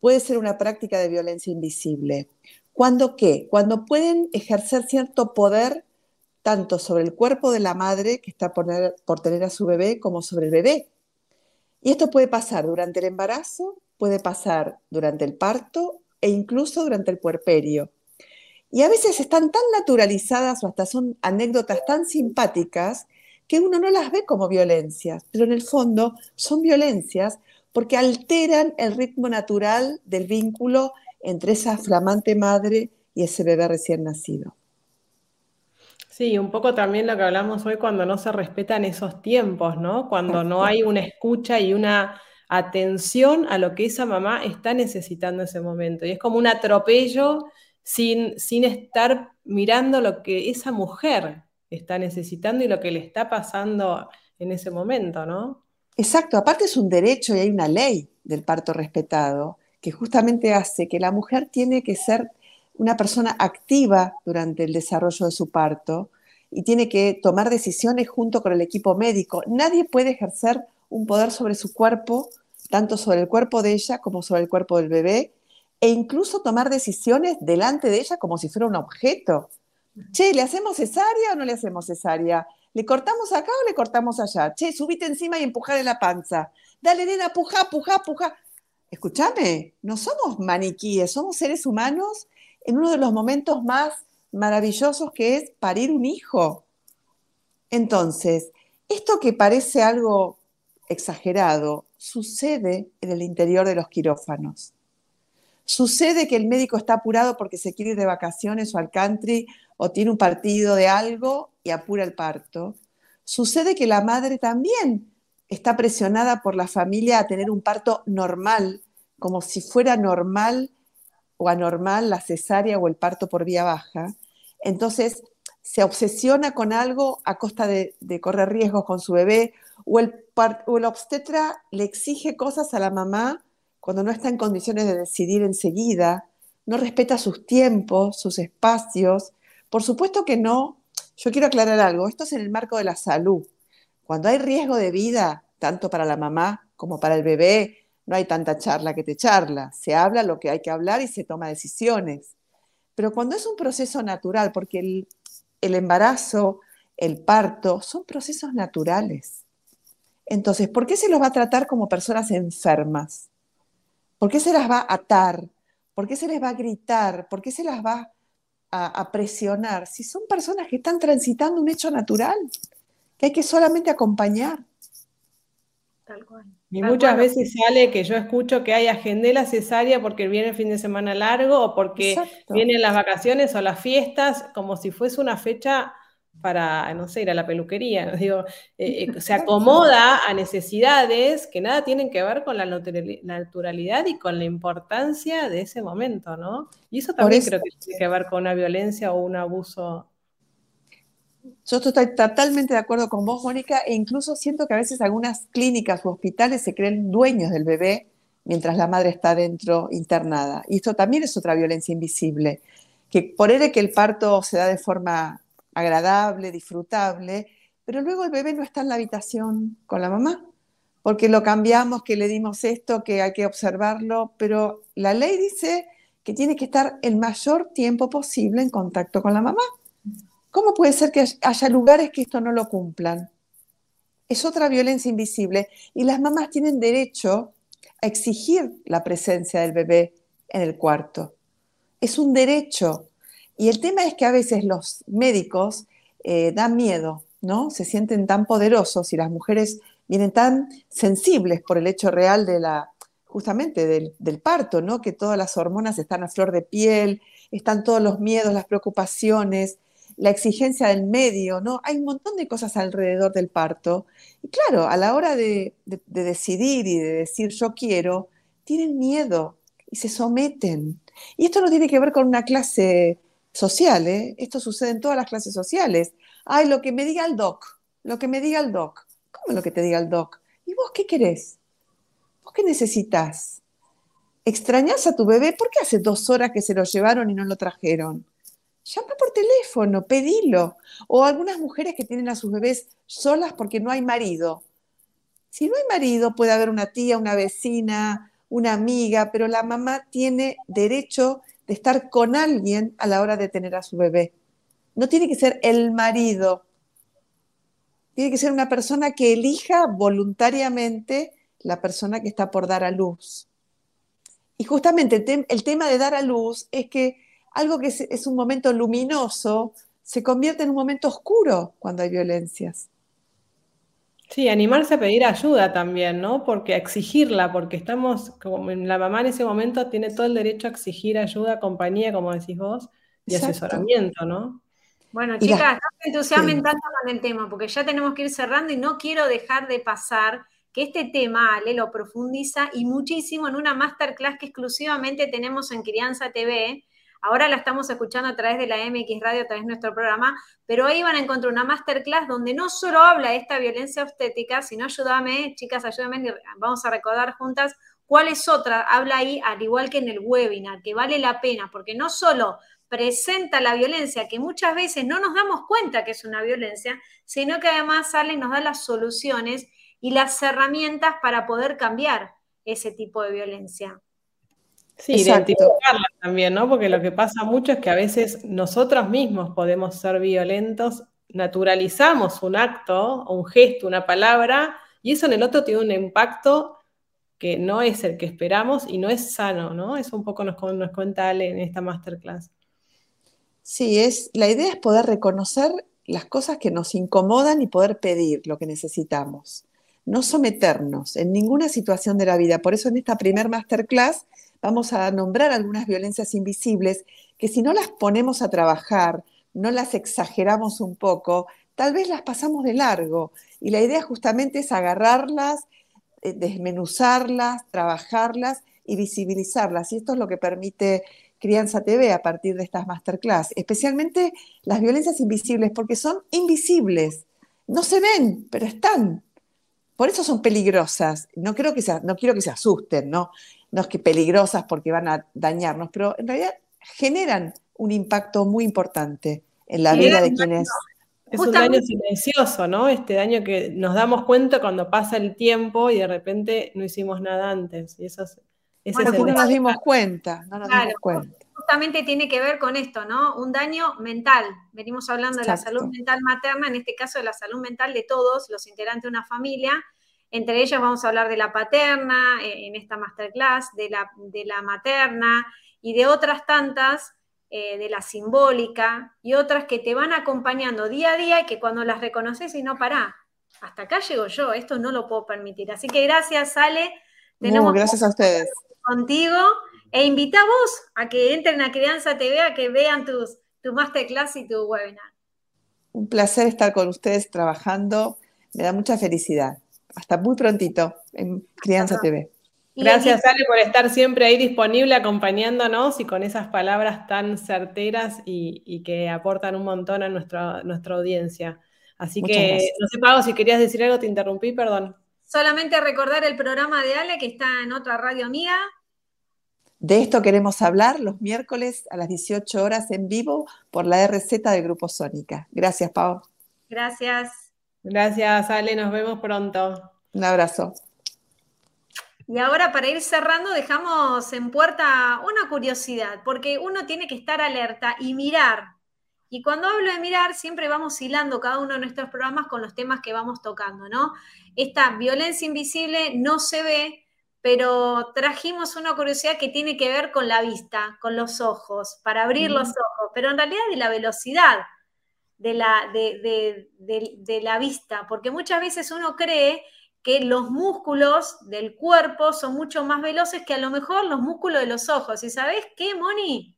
puede ser una práctica de violencia invisible. ¿Cuándo qué? Cuando pueden ejercer cierto poder tanto sobre el cuerpo de la madre que está por tener, por tener a su bebé como sobre el bebé. Y esto puede pasar durante el embarazo, puede pasar durante el parto e incluso durante el puerperio. Y a veces están tan naturalizadas o hasta son anécdotas tan simpáticas que uno no las ve como violencias, pero en el fondo son violencias porque alteran el ritmo natural del vínculo entre esa flamante madre y ese bebé recién nacido. Sí, un poco también lo que hablamos hoy cuando no se respetan esos tiempos, ¿no? Cuando no hay una escucha y una atención a lo que esa mamá está necesitando en ese momento. Y es como un atropello sin, sin estar mirando lo que esa mujer está necesitando y lo que le está pasando en ese momento, ¿no? Exacto, aparte es un derecho y hay una ley del parto respetado que justamente hace que la mujer tiene que ser una persona activa durante el desarrollo de su parto y tiene que tomar decisiones junto con el equipo médico. Nadie puede ejercer un poder sobre su cuerpo, tanto sobre el cuerpo de ella como sobre el cuerpo del bebé, e incluso tomar decisiones delante de ella como si fuera un objeto. Che, ¿le hacemos cesárea o no le hacemos cesárea? ¿Le cortamos acá o le cortamos allá? Che, subite encima y empujale la panza. Dale, nena, puja, puja, puja. Escúchame, no somos maniquíes, somos seres humanos en uno de los momentos más maravillosos que es parir un hijo. Entonces, esto que parece algo exagerado sucede en el interior de los quirófanos. Sucede que el médico está apurado porque se quiere ir de vacaciones o al country o tiene un partido de algo y apura el parto. Sucede que la madre también está presionada por la familia a tener un parto normal, como si fuera normal o anormal la cesárea o el parto por vía baja. Entonces, se obsesiona con algo a costa de, correr riesgos con su bebé, o el, o el obstetra le exige cosas a la mamá cuando no está en condiciones de decidir enseguida, no respeta sus tiempos, sus espacios. Por supuesto que no. Yo quiero aclarar algo, esto es en el marco de la salud. Cuando hay riesgo de vida, tanto para la mamá como para el bebé, no hay tanta charla que te charla. Se habla lo que hay que hablar y se toma decisiones. Pero cuando es un proceso natural, porque el, el embarazo, el parto, son procesos naturales. Entonces, ¿por qué se los va a tratar como personas enfermas? ¿Por qué se las va a atar? ¿Por qué se les va a gritar? ¿Por qué se las va a, presionar? Si son personas que están transitando un hecho natural, que hay que solamente acompañar. Y muchas veces sale que yo escucho que hay agendela cesárea porque viene el fin de semana largo o porque vienen las vacaciones o las fiestas, como si fuese una fecha para, no sé, ir a la peluquería. Digo, eh, eh, se acomoda a necesidades que nada tienen que ver con la naturalidad y con la importancia de ese momento, ¿no? Y eso también creo que tiene que ver con una violencia o un abuso. Yo estoy totalmente de acuerdo con vos, Mónica, e incluso siento que a veces algunas clínicas o hospitales se creen dueños del bebé mientras la madre está dentro internada. Y esto también es otra violencia invisible, que por él que el parto se da de forma agradable, disfrutable, pero luego el bebé no está en la habitación con la mamá, porque lo cambiamos, que le dimos esto, que hay que observarlo, pero la ley dice que tiene que estar el mayor tiempo posible en contacto con la mamá. ¿Cómo puede ser que haya lugares que esto no lo cumplan? Es otra violencia invisible y las mamás tienen derecho a exigir la presencia del bebé en el cuarto. Es un derecho, y el tema es que a veces los médicos eh, dan miedo, ¿no? Se sienten tan poderosos y las mujeres vienen tan sensibles por el hecho real de la, justamente del, parto, ¿no? Que todas las hormonas están a flor de piel, están todos los miedos, las preocupaciones, la exigencia del medio, ¿no? Hay un montón de cosas alrededor del parto. Y claro, a la hora de, de decidir y de decir yo quiero, tienen miedo y se someten. Y esto no tiene que ver con una clase social, ¿eh? Esto sucede en todas las clases sociales. Ay, lo que me diga el doc, lo que me diga el doc. ¿Cómo lo que te diga el doc? ¿Y vos qué querés? ¿Vos qué necesitas? ¿Extrañas a tu bebé? ¿Por qué hace dos horas que se lo llevaron y no lo trajeron? Llama por teléfono, pedilo. O algunas mujeres que tienen a sus bebés solas porque no hay marido. Si no hay marido, puede haber una tía, una vecina, una amiga, pero la mamá tiene derecho de estar con alguien a la hora de tener a su bebé. No tiene que ser el marido, tiene que ser una persona que elija voluntariamente la persona que está por dar a luz. Y justamente el, tema de dar a luz es que algo que es un momento luminoso se convierte en un momento oscuro cuando hay violencias. Sí, animarse a pedir ayuda también, ¿no? Porque exigirla, porque estamos, como la mamá en ese momento tiene todo el derecho a exigir ayuda, compañía, como decís vos, y asesoramiento, ¿no? Bueno, chicas, no se entusiasmen tanto con el tema, porque ya tenemos que ir cerrando y no quiero dejar de pasar que este tema, Ale, lo profundiza y muchísimo en una masterclass que exclusivamente tenemos en Crianza TV, Ahora la estamos escuchando a través de la MX Radio, a través de nuestro programa, pero ahí van a encontrar una masterclass donde no solo habla de esta violencia obstétrica, sino ayúdame, chicas, ayúdame, vamos a recordar juntas cuál es otra. Habla ahí, al igual que en el webinar, que vale la pena, porque no solo presenta la violencia, que muchas veces no nos damos cuenta que es una violencia, sino que además sale y nos da las soluciones y las herramientas para poder cambiar ese tipo de violencia. Sí, identificarla también, ¿no? Porque lo que pasa mucho es que a veces nosotros mismos podemos ser violentos, naturalizamos un acto, un gesto, una palabra, y eso en el otro tiene un impacto que no es el que esperamos y no es sano, ¿no? Eso un poco nos, nos cuenta Ale en esta masterclass. Sí, es, la idea es poder reconocer las cosas que nos incomodan y poder pedir lo que necesitamos. No someternos en ninguna situación de la vida. Por eso en esta primer masterclass vamos a nombrar algunas violencias invisibles que si no las ponemos a trabajar, no las exageramos un poco, tal vez las pasamos de largo. Y la idea justamente es agarrarlas, eh, desmenuzarlas, trabajarlas y visibilizarlas. Y esto es lo que permite Crianza TV a partir de estas masterclass, especialmente las violencias invisibles, porque son invisibles, no se ven, pero están. Por eso son peligrosas. No, que no quiero que se asusten, ¿no? No es que peligrosas porque van a dañarnos, pero en realidad generan un impacto muy importante en la vida de quienes... Es un daño silencioso, ¿no? Este daño que nos damos cuenta cuando pasa el tiempo y de repente no hicimos nada antes. Y eso es, bueno, no nos dimos cuenta, no nos dimos cuenta. Justamente tiene que ver con esto, ¿no? Un daño mental. Venimos hablando de la salud mental materna, en este caso de la salud mental de todos los integrantes de una familia. Entre ellas vamos a hablar de la paterna eh, en esta masterclass, de la, de la materna y de otras tantas eh, de la simbólica y otras que te van acompañando día a día y que cuando las reconoces y no pará, hasta acá llego yo, esto no lo puedo permitir. Así que gracias, Ale. Tenemos gracias a ustedes. Contigo e invita a vos a que entren a Crianza TV, a que vean tus, tu masterclass y tu webinar. Un placer estar con ustedes trabajando, me da mucha felicidad. Hasta muy prontito en Crianza TV. Gracias, Ale, por estar siempre ahí disponible, acompañándonos y con esas palabras tan certeras y, que aportan un montón a nuestra, nuestra audiencia. Así que, no sé, Pau, si querías decir algo, te interrumpí, perdón. Solamente recordar el programa de Ale que está en otra radio mía. De esto queremos hablar los miércoles a las 18 horas en vivo por la RZ del Grupo Sónica. Gracias, Pau. Gracias. Gracias, Ale. Nos vemos pronto. Un abrazo. Y ahora para ir cerrando, dejamos en puerta una curiosidad, porque uno tiene que estar alerta y mirar. Y cuando hablo de mirar, siempre vamos hilando cada uno de nuestros programas con los temas que vamos tocando, ¿no? Esta violencia invisible no se ve, pero trajimos una curiosidad que tiene que ver con la vista, con los ojos, para abrir los ojos, pero en realidad de la velocidad de la, de, de la vista, porque muchas veces uno cree que los músculos del cuerpo son mucho más veloces que a lo mejor los músculos de los ojos. ¿Y sabes qué, Moni?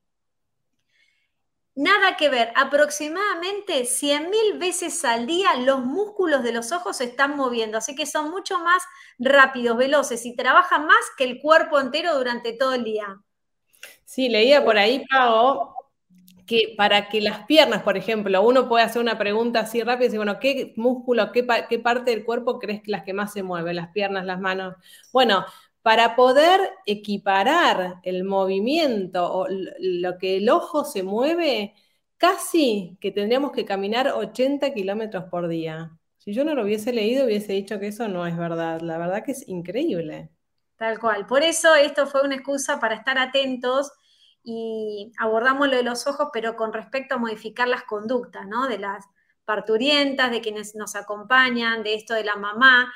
Nada que ver, aproximadamente 100.000 veces al día los músculos de los ojos se están moviendo, así que son mucho más rápidos, veloces y trabajan más que el cuerpo entero durante todo el día. Sí, leía por ahí, Pau, que para que las piernas, por ejemplo, uno puede hacer una pregunta así rápida y decir, bueno, ¿qué músculo, qué, parte del cuerpo crees que las que más se mueven? Las piernas, las manos. Bueno, para poder equiparar el movimiento o lo que el ojo se mueve, casi que tendríamos que caminar 80 kilómetros por día. Si yo no lo hubiese leído, hubiese dicho que eso no es verdad. La verdad que es increíble. Tal cual. Por eso esto fue una excusa para estar atentos y abordamos lo de los ojos, pero con respecto a modificar las conductas, ¿no? De las parturientas, de quienes nos acompañan, de esto de la mamá.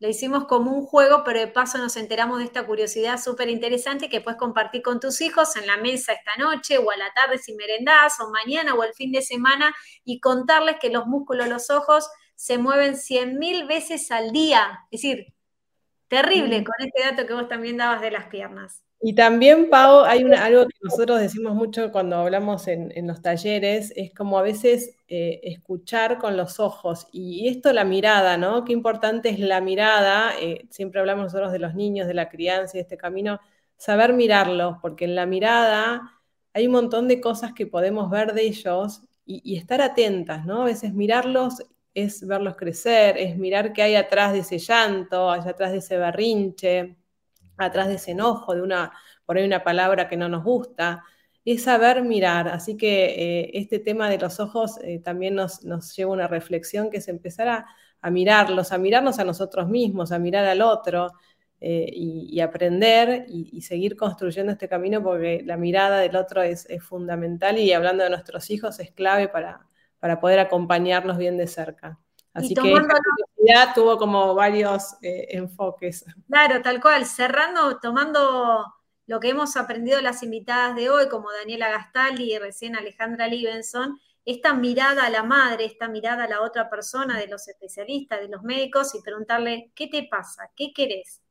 Lo hicimos como un juego, pero de paso nos enteramos de esta curiosidad súper interesante que puedes compartir con tus hijos en la mesa esta noche o a la tarde si merendás o mañana o el fin de semana y contarles que los músculos de los ojos se mueven 100.000 veces al día. Es decir, terrible mm. con este dato que vos también dabas de las piernas. Y también, Pau, hay algo que nosotros decimos mucho cuando hablamos en, los talleres, es como a veces eh, escuchar con los ojos. Y esto la mirada, ¿no? Qué importante es la mirada. Eh, siempre hablamos nosotros de los niños, de la crianza y de este camino. Saber mirarlos, porque en la mirada hay un montón de cosas que podemos ver de ellos y, y estar atentas, ¿no? A veces mirarlos es verlos crecer, es mirar qué hay atrás de ese llanto, allá atrás de ese berrinche atrás de ese enojo, de una, por una palabra que no nos gusta, es saber mirar. Así que eh, este tema de los ojos eh, también nos, lleva a una reflexión que es empezar a, mirarlos, a mirarnos a nosotros mismos, a mirar al otro eh, y, aprender y, seguir construyendo este camino porque la mirada del otro es, fundamental y hablando de nuestros hijos es clave para, para poder acompañarnos bien de cerca. Así que ya tuvo como varios eh, enfoques. Claro, tal cual. Cerrando, tomando lo que hemos aprendido las invitadas de hoy, como Daniela Gastaldi y recién Alejandra Libenson, esta mirada a la madre, esta mirada a la otra persona, de los especialistas, de los médicos, y preguntarle, ¿qué te pasa? ¿Qué querés?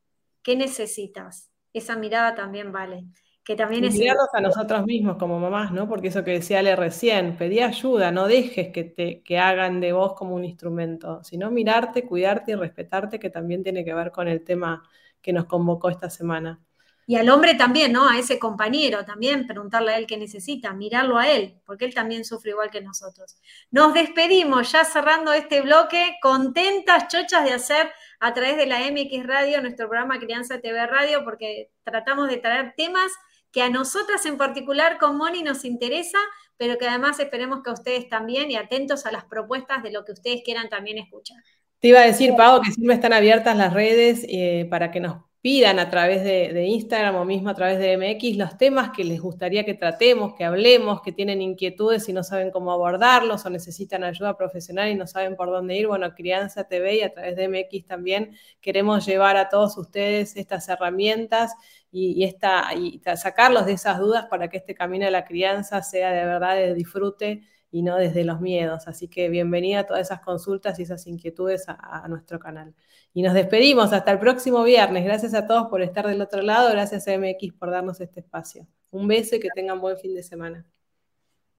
¿Qué necesitas? Esa mirada también vale que también es... Mirarlos a nosotros mismos como mamás, ¿no? Porque eso que decía Ale recién, pedí ayuda, no dejes que, te, que hagan de vos como un instrumento, sino mirarte, cuidarte y respetarte, que también tiene que ver con el tema que nos convocó esta semana. Y al hombre también, ¿no? A ese compañero también, preguntarle a él qué necesita, mirarlo a él, porque él también sufre igual que nosotros. Nos despedimos ya cerrando este bloque, contentas, chochas de hacer a través de la MX Radio, nuestro programa Crianza TV Radio, porque tratamos de traer temas que a nosotras en particular con Moni nos interesa, pero que además esperemos que a ustedes también y atentos a las propuestas de lo que ustedes quieran también escuchar. Te iba a decir, Pau, que siempre están abiertas las redes eh, para que nos pidan a través de, Instagram o mismo a través de MX los temas que les gustaría que tratemos, que hablemos, que tienen inquietudes y no saben cómo abordarlos o necesitan ayuda profesional y no saben por dónde ir. Bueno, Crianza TV y a través de MX también queremos llevar a todos ustedes estas herramientas y, esta, y sacarlos de esas dudas para que este camino de la crianza sea de verdad de disfrute y no desde los miedos. Así que bienvenida a todas esas consultas y esas inquietudes a, nuestro canal. Y nos despedimos hasta el próximo viernes. Gracias a todos por estar del otro lado. Gracias a MX por darnos este espacio. Un beso y que tengan buen fin de semana.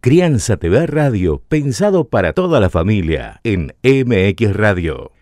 Crianza TV Radio, pensado para toda la familia en MX Radio.